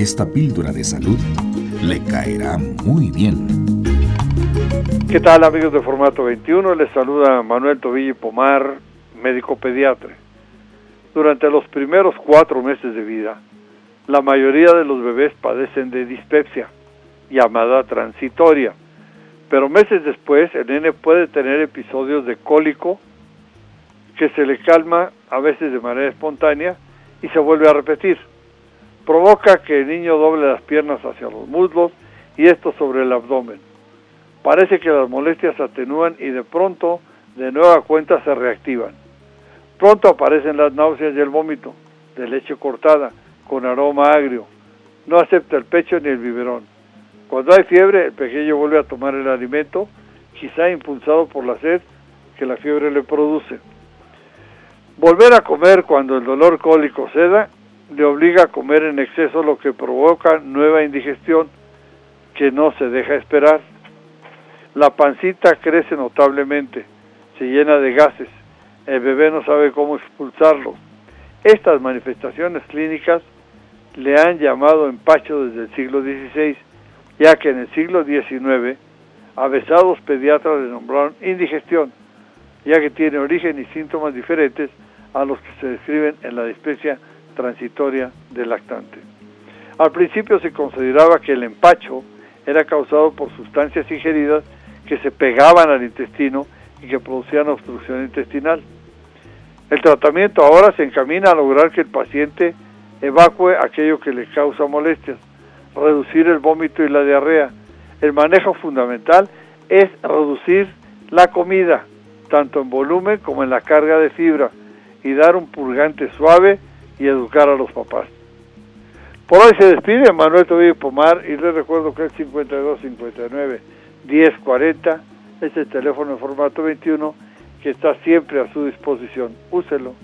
esta píldora de salud le caerá muy bien. ¿Qué tal amigos de Formato 21? Les saluda Manuel Tobillo Pomar, médico pediatra. Durante los primeros cuatro meses de vida, la mayoría de los bebés padecen de dispepsia, llamada transitoria, pero meses después el nene puede tener episodios de cólico que se le calma a veces de manera espontánea y se vuelve a repetir provoca que el niño doble las piernas hacia los muslos y esto sobre el abdomen. Parece que las molestias atenúan y de pronto de nueva cuenta se reactivan. Pronto aparecen las náuseas y el vómito, de leche cortada, con aroma agrio. No acepta el pecho ni el biberón. Cuando hay fiebre, el pequeño vuelve a tomar el alimento, quizá impulsado por la sed que la fiebre le produce. Volver a comer cuando el dolor cólico ceda le obliga a comer en exceso lo que provoca nueva indigestión que no se deja esperar. La pancita crece notablemente, se llena de gases, el bebé no sabe cómo expulsarlo. Estas manifestaciones clínicas le han llamado empacho desde el siglo XVI, ya que en el siglo XIX avesados pediatras le nombraron indigestión, ya que tiene origen y síntomas diferentes a los que se describen en la dispepsia transitoria del lactante. Al principio se consideraba que el empacho era causado por sustancias ingeridas que se pegaban al intestino y que producían obstrucción intestinal. El tratamiento ahora se encamina a lograr que el paciente evacue aquello que le causa molestias, reducir el vómito y la diarrea. El manejo fundamental es reducir la comida, tanto en volumen como en la carga de fibra, y dar un purgante suave y educar a los papás. Por hoy se despide Manuel Tobillo Pomar y les recuerdo que el 5259 1040 es el teléfono en formato 21 que está siempre a su disposición. Úselo.